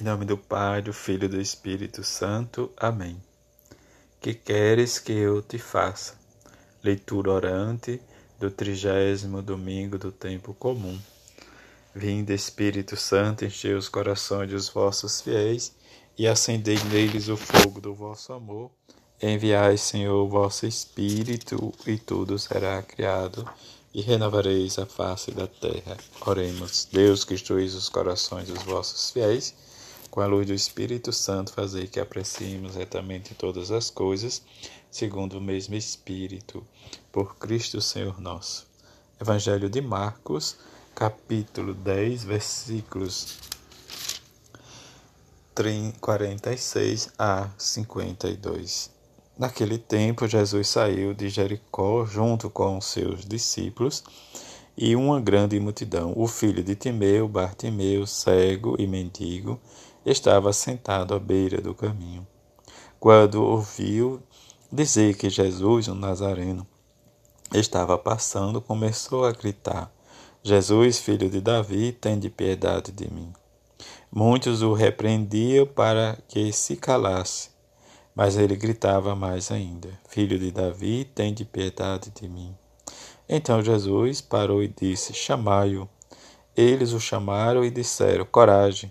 Em nome do Pai, do Filho e do Espírito Santo. Amém. Que queres que eu te faça? Leitura orante do trigésimo domingo do tempo comum. Vinde, Espírito Santo, enchei os corações dos vossos fiéis e acendei neles o fogo do vosso amor. Enviai, Senhor, o vosso Espírito, e tudo será criado, e renovareis a face da terra. Oremos, Deus que instruís os corações dos vossos fiéis, com a luz do Espírito Santo, fazei que apreciemos retamente todas as coisas, segundo o mesmo Espírito, por Cristo Senhor nosso. Evangelho de Marcos, capítulo 10, versículos 46 a 52. Naquele tempo, Jesus saiu de Jericó junto com seus discípulos e uma grande multidão. O filho de Timeu, Bartimeu, cego e mendigo, estava sentado à beira do caminho. Quando ouviu dizer que Jesus, o Nazareno, estava passando, começou a gritar: Jesus, filho de Davi, de piedade de mim. Muitos o repreendiam para que se calasse, mas ele gritava mais ainda: Filho de Davi, de piedade de mim. Então Jesus parou e disse: Chamai-o. Eles o chamaram e disseram: Coragem,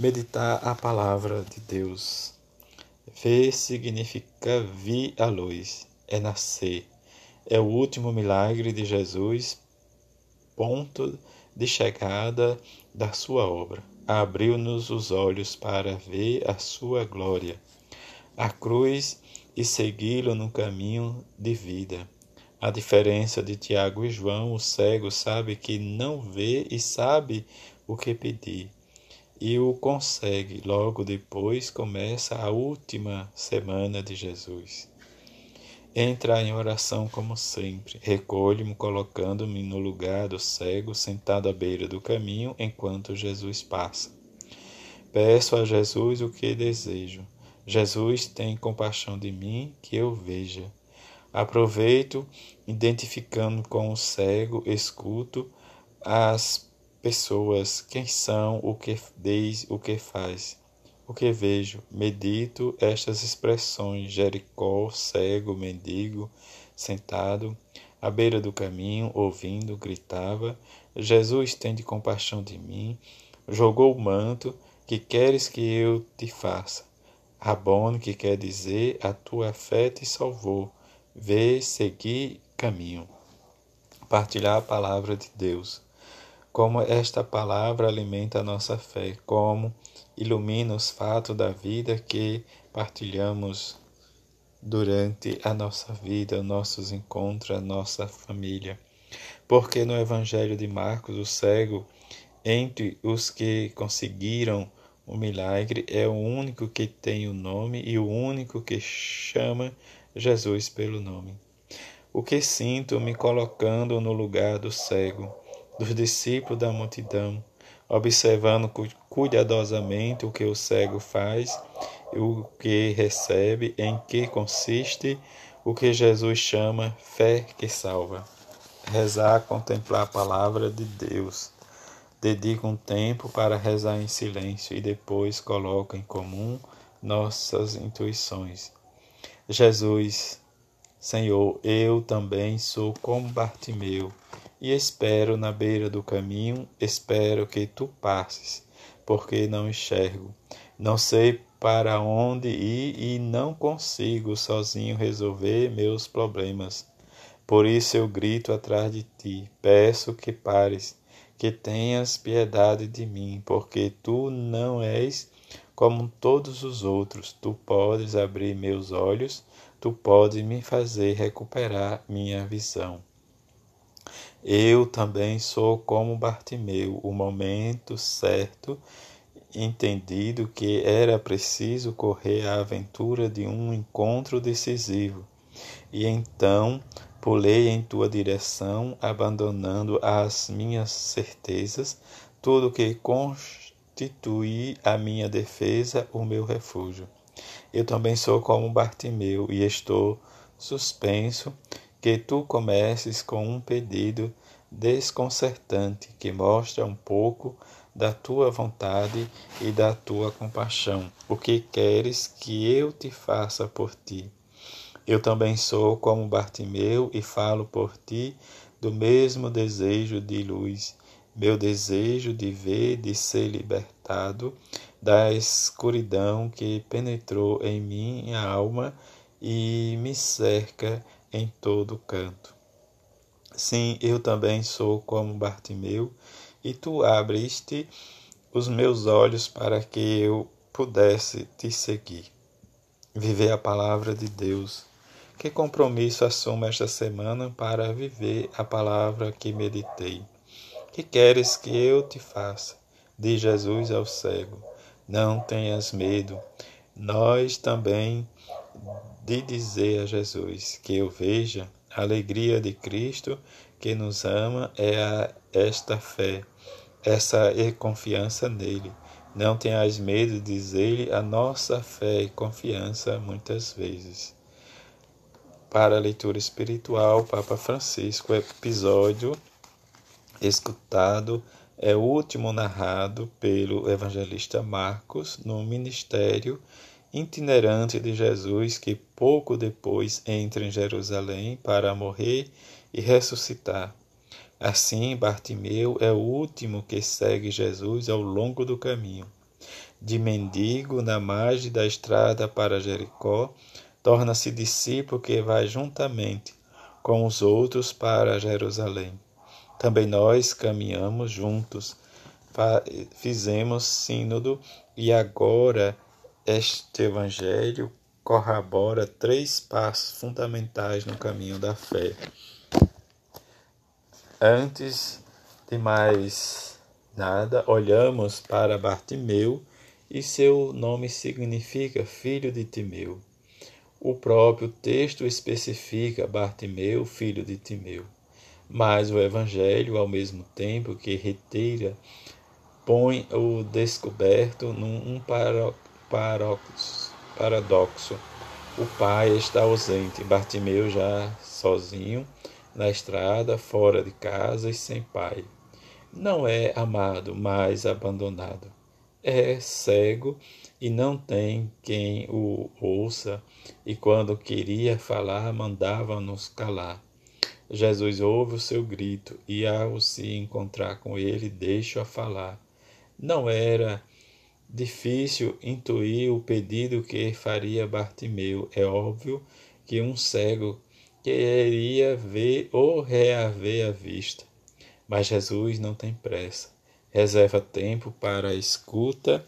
Meditar a palavra de Deus. Ver significa vir à luz, é nascer. É o último milagre de Jesus, ponto de chegada da sua obra. Abriu-nos os olhos para ver a sua glória, a cruz e segui-lo no caminho de vida. A diferença de Tiago e João, o cego sabe que não vê e sabe o que pedir e o consegue. Logo depois começa a última semana de Jesus. Entra em oração como sempre. Recolho-me colocando-me no lugar do cego sentado à beira do caminho enquanto Jesus passa. Peço a Jesus o que desejo. Jesus tem compaixão de mim, que eu veja. Aproveito, identificando com o cego, escuto as pessoas, quem são, o que diz, o que faz. O que vejo, medito estas expressões: Jericó, cego, mendigo, sentado, à beira do caminho, ouvindo, gritava: Jesus, tende compaixão de mim. Jogou o manto, que queres que eu te faça? Rabone, que quer dizer: a tua fé te salvou. Vê, seguir caminho. Partilhar a palavra de Deus como esta palavra alimenta a nossa fé, como ilumina os fatos da vida que partilhamos durante a nossa vida, nossos encontros, a nossa família. Porque no Evangelho de Marcos, o cego, entre os que conseguiram o milagre, é o único que tem o nome e o único que chama Jesus pelo nome. O que sinto me colocando no lugar do cego? Dos discípulos da multidão, observando cuidadosamente o que o cego faz, o que recebe, em que consiste o que Jesus chama fé que salva. Rezar, contemplar a palavra de Deus. Dedica um tempo para rezar em silêncio e depois coloca em comum nossas intuições. Jesus, Senhor, eu também sou como Bartimeu e espero na beira do caminho, espero que tu passes, porque não enxergo. Não sei para onde ir e não consigo sozinho resolver meus problemas. Por isso eu grito atrás de ti, peço que pares, que tenhas piedade de mim, porque tu não és como todos os outros. Tu podes abrir meus olhos, tu podes me fazer recuperar minha visão. Eu também sou como Bartimeu, o momento certo entendido que era preciso correr a aventura de um encontro decisivo. E então pulei em tua direção, abandonando as minhas certezas, tudo que constitui a minha defesa, o meu refúgio. Eu também sou como Bartimeu e estou suspenso que tu comeces com um pedido desconcertante que mostra um pouco da tua vontade e da tua compaixão. O que queres que eu te faça por ti? Eu também sou como Bartimeu e falo por ti do mesmo desejo de luz, meu desejo de ver, de ser libertado da escuridão que penetrou em minha alma e me cerca em todo canto. Sim, eu também sou como Bartimeu, e tu abriste os meus olhos para que eu pudesse te seguir. Viver a palavra de Deus. Que compromisso assumo esta semana para viver a palavra que meditei? Que queres que eu te faça? Diz Jesus ao cego. Não tenhas medo. Nós também de dizer a Jesus que eu veja a alegria de Cristo que nos ama é a, esta fé, essa confiança nele. Não tenhas medo, diz ele, a nossa fé e confiança muitas vezes. Para a leitura espiritual, Papa Francisco, episódio escutado é o último narrado pelo evangelista Marcos no ministério itinerante de Jesus que pouco depois entra em Jerusalém para morrer e ressuscitar. Assim, Bartimeu é o último que segue Jesus ao longo do caminho. De mendigo na margem da estrada para Jericó, torna-se discípulo que vai juntamente com os outros para Jerusalém. Também nós caminhamos juntos, fizemos sínodo e agora este evangelho corrobora três passos fundamentais no caminho da fé. Antes de mais nada, olhamos para Bartimeu e seu nome significa filho de Timeu. O próprio texto especifica Bartimeu, filho de Timeu. Mas o Evangelho, ao mesmo tempo que retira, põe o descoberto num paradoxo. O pai está ausente, Bartimeu já sozinho na estrada, fora de casa e sem pai. Não é amado, mas abandonado. É cego e não tem quem o ouça, e quando queria falar, mandava-nos calar. Jesus ouve o seu grito e, ao se encontrar com ele, deixa-o falar. Não era difícil intuir o pedido que faria Bartimeu. É óbvio que um cego queria ver ou reaver a vista. Mas Jesus não tem pressa, reserva tempo para a escuta,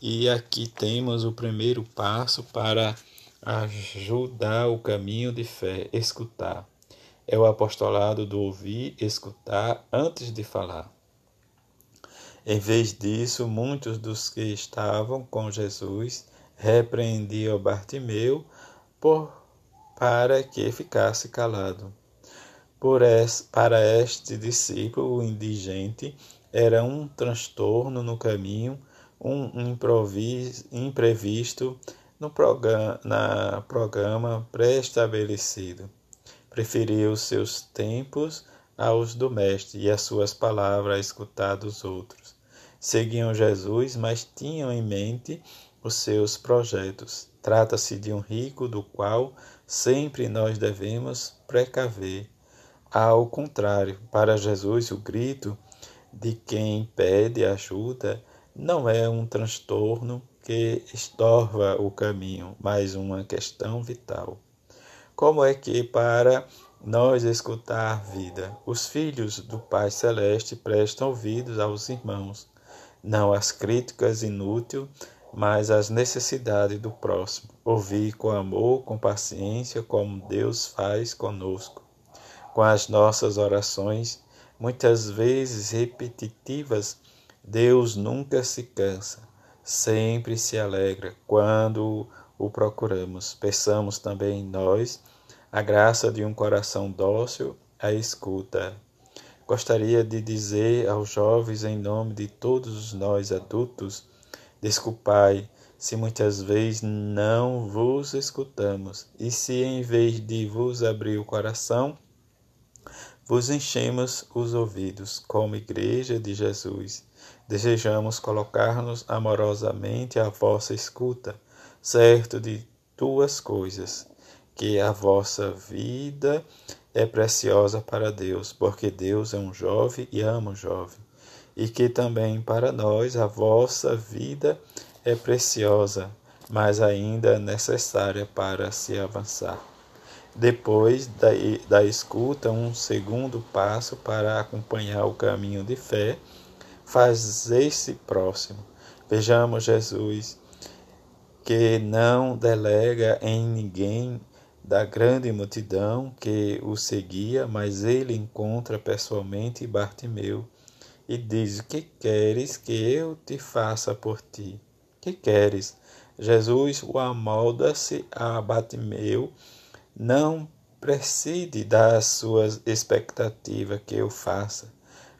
e aqui temos o primeiro passo para ajudar o caminho de fé, escutar. É o apostolado do ouvir, escutar antes de falar. Em vez disso, muitos dos que estavam com Jesus repreendiam Bartimeu por para que ficasse calado. Es, para este discípulo, indigente era um transtorno no caminho, um imprevisto no programa, na programa pré-estabelecido. Preferiu os seus tempos aos do Mestre e as suas palavras a escutar dos outros. Seguiam Jesus, mas tinham em mente os seus projetos. Trata-se de um rico do qual sempre nós devemos precaver. Ao contrário, para Jesus, o grito de quem pede ajuda não é um transtorno que estorva o caminho, mas uma questão vital. Como é que, para nós escutar vida, os filhos do Pai Celeste prestam ouvidos aos irmãos, não às críticas inúteis mas as necessidades do próximo. Ouvir com amor, com paciência, como Deus faz conosco. Com as nossas orações, muitas vezes repetitivas Deus nunca se cansa, sempre se alegra quando o procuramos. Peçamos também nós a graça de um coração dócil à escuta. Gostaria de dizer aos jovens, em nome de todos nós adultos, desculpai se muitas vezes não vos escutamos, e se em vez de vos abrir o coração, vos enchemos os ouvidos, como Igreja de Jesus. Desejamos colocar-nos amorosamente à vossa escuta, certo de duas coisas: que a vossa vida é preciosa para Deus, porque Deus é um jovem e ama um jovem, e que também para nós a vossa vida é preciosa, mas ainda necessária para se avançar. Depois da, da escuta, um segundo passo para acompanhar o caminho de fé, fazer-se próximo. Vejamos Jesus, que não delega em ninguém da grande multidão que o seguia, mas ele encontra pessoalmente Bartimeu e diz: que queres que eu te faça por ti? que queres? Jesus o amolda-se a Batimeu, não preside das suas expectativas que eu faça.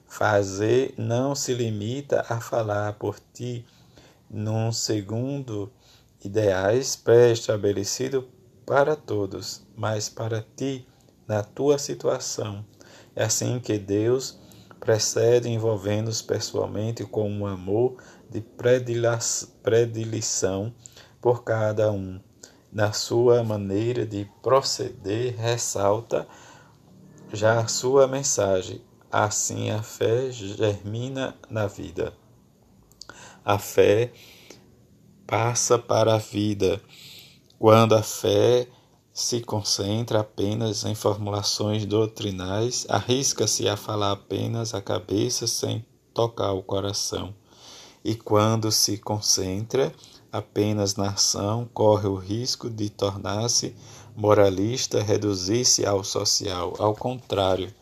Fazer não se limita a falar por ti num segundo ideais pré-estabelecido para todos, mas para ti, na tua situação. É assim que Deus precede envolvendo-os pessoalmente com um amor de predileção por cada um. Na sua maneira de proceder, ressalta já a sua mensagem. Assim a fé germina na vida. A fé passa para a vida. Quando a fé se concentra apenas em formulações doutrinais, arrisca-se a falar apenas a cabeça sem tocar o coração e quando se concentra apenas na ação, corre o risco de tornar-se moralista, reduzir-se ao social. Ao contrário,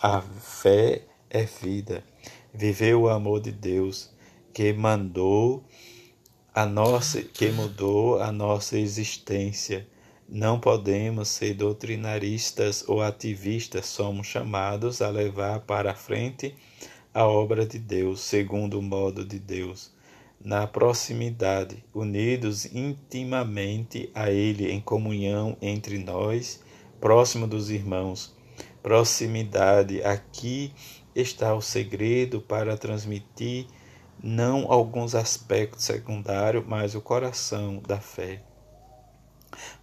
a fé é vida. Viver o amor de Deus que mandou a nossa, que mudou a nossa existência. Não podemos ser doutrinaristas ou ativistas, somos chamados a levar para frente a obra de Deus, segundo o modo de Deus, na proximidade, unidos intimamente a Ele em comunhão entre nós, próximo dos irmãos. Proximidade, aqui está o segredo para transmitir não alguns aspectos secundários, mas o coração da fé.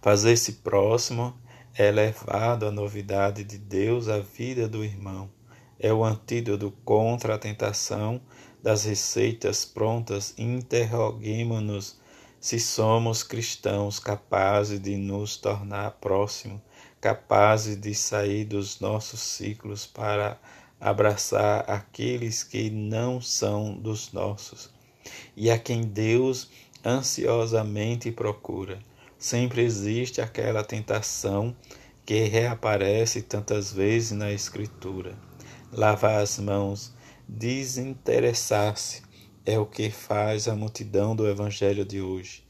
Fazer-se próximo é levado à novidade de Deus à vida do irmão é o antídoto contra a tentação das receitas prontas. Interroguemos-nos se somos cristãos capazes de nos tornar próximos, capazes de sair dos nossos ciclos para abraçar aqueles que não são dos nossos e a quem Deus ansiosamente procura. Sempre existe aquela tentação que reaparece tantas vezes na Escritura lavar as mãos, desinteressar-se é o que faz a multidão do evangelho de hoje.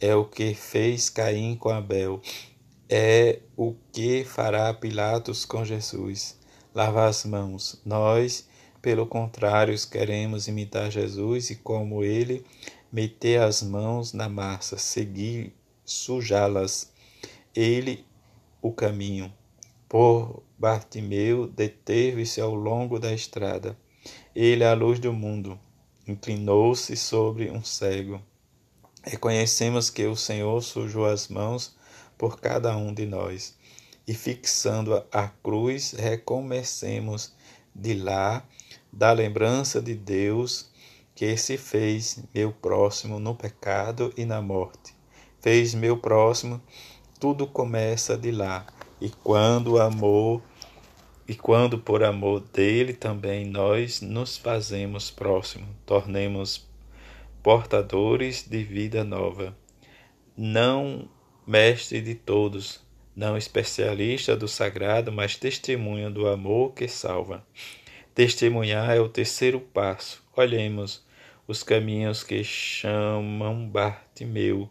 É o que fez Caim com Abel. É o que fará Pilatos com Jesus. Lavar as mãos. Nós, pelo contrário, queremos imitar Jesus e, como ele, meter as mãos na massa, seguir, sujá-las. Ele, o caminho. Por Bartimeu deteve-se ao longo da estrada. Ele é a luz do mundo. Inclinou-se sobre um cego. Reconhecemos que o Senhor sujou as mãos por cada um de nós. E fixando a cruz, recomecemos de lá da lembrança de Deus que se fez meu próximo no pecado e na morte. Fez meu próximo, tudo começa de lá. E quando amor e quando por amor dele também nós nos fazemos próximos, tornemos portadores de vida nova. Não mestre de todos, não especialista do sagrado, mas testemunha do amor que salva. Testemunhar é o terceiro passo. Olhemos os caminhos que chamam Bartimeu,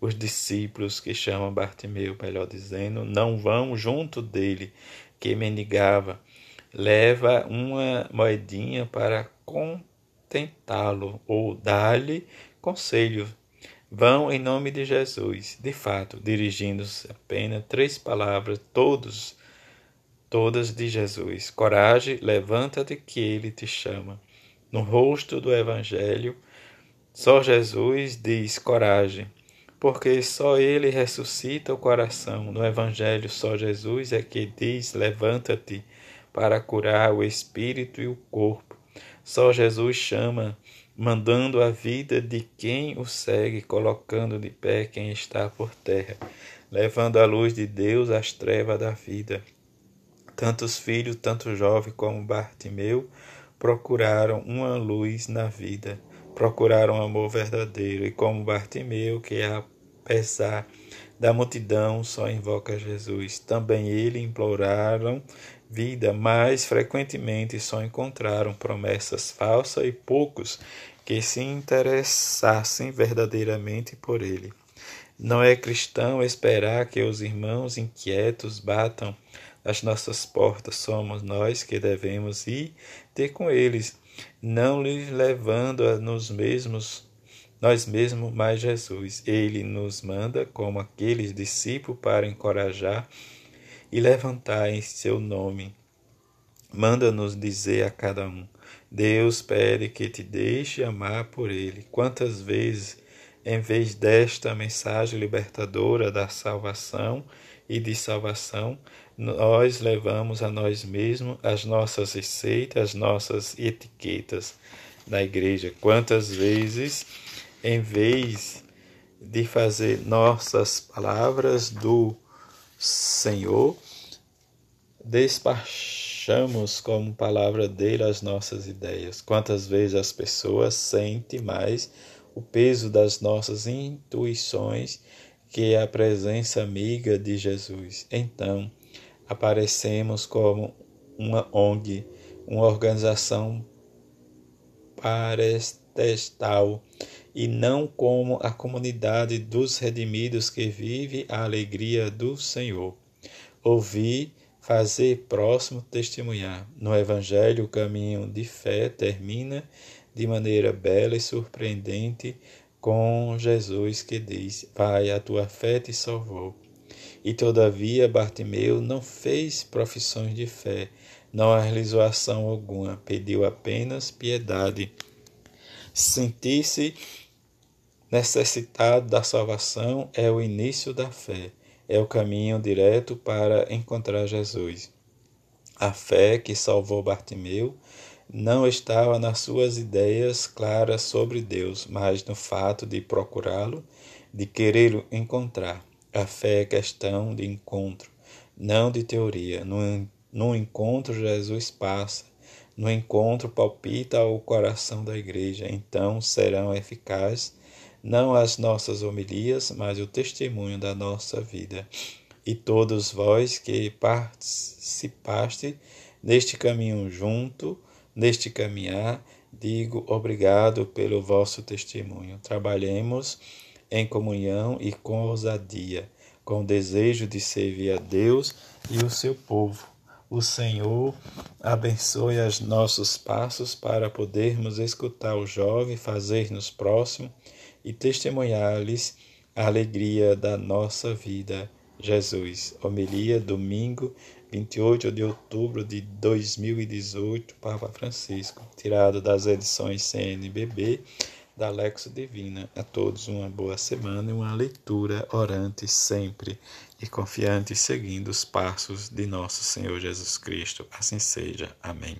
os discípulos que chamam Bartimeu, melhor dizendo, não vão junto dele, que mendigava. Leva uma moedinha para contentá-lo ou dar-lhe conselho. Vão em nome de Jesus, de fato, dirigindo-se apenas três palavras, todos, todas de Jesus. Coragem, levanta-te que ele te chama no rosto do Evangelho, só Jesus diz coragem, porque só Ele ressuscita o coração. No Evangelho, só Jesus é que diz levanta-te para curar o espírito e o corpo. Só Jesus chama, mandando a vida de quem o segue, colocando de pé quem está por terra, levando a luz de Deus às trevas da vida. Tantos filhos, tanto jovem como Bartimeu, procuraram uma luz na vida, procuraram amor verdadeiro, e como Bartimeu, que apesar da multidão só invoca Jesus, também ele imploraram vida, mas frequentemente só encontraram promessas falsas e poucos que se interessassem verdadeiramente por ele. Não é cristão esperar que os irmãos inquietos batam as nossas portas, somos nós que devemos ir ter com eles, não lhes levando a nos mesmos, nós mesmos, mas Jesus. Ele nos manda como aqueles discípulos para encorajar e levantar em seu nome. Manda-nos dizer a cada um: Deus pede que te deixe amar por Ele. Quantas vezes, em vez desta mensagem libertadora da salvação e de salvação, nós levamos a nós mesmos as nossas receitas, as nossas etiquetas na igreja. Quantas vezes, em vez de fazer nossas palavras do Senhor, despachamos como palavra dele as nossas ideias. Quantas vezes as pessoas sentem mais o peso das nossas intuições que a presença amiga de Jesus. Então, aparecemos como uma ONG, uma organização parestestal, e não como a comunidade dos redimidos que vive a alegria do Senhor. Ouvir, fazer próximo, testemunhar. No Evangelho, o caminho de fé termina de maneira bela e surpreendente com Jesus que diz: Vai, a tua fé te salvou. E todavia Bartimeu não fez profissões de fé, não realizou ação alguma, pediu apenas piedade. Sentir-se necessitado da salvação é o início da fé, é o caminho direto para encontrar Jesus. A fé que salvou Bartimeu não estava nas suas ideias claras sobre Deus, mas no fato de procurá-lo, de querer encontrar. A fé é questão de encontro, não de teoria. No, no encontro, Jesus passa. No encontro, palpita o coração da igreja. Então serão eficazes não as nossas homilias, mas o testemunho da nossa vida. E todos vós que participaste neste caminho junto, neste caminhar, digo obrigado pelo vosso testemunho. Trabalhemos em comunhão e com ousadia, com desejo de servir a Deus e o seu povo. O Senhor abençoe os nossos passos para podermos escutar o jovem, fazer-nos próximo e testemunhar-lhes a alegria da nossa vida. Jesus. Homilia, domingo, 28 de outubro de 2018, Papa Francisco, tirado das edições CNBB da Lexo Divina. A todos uma boa semana e uma leitura orante sempre e confiante seguindo os passos de nosso Senhor Jesus Cristo. Assim seja. Amém.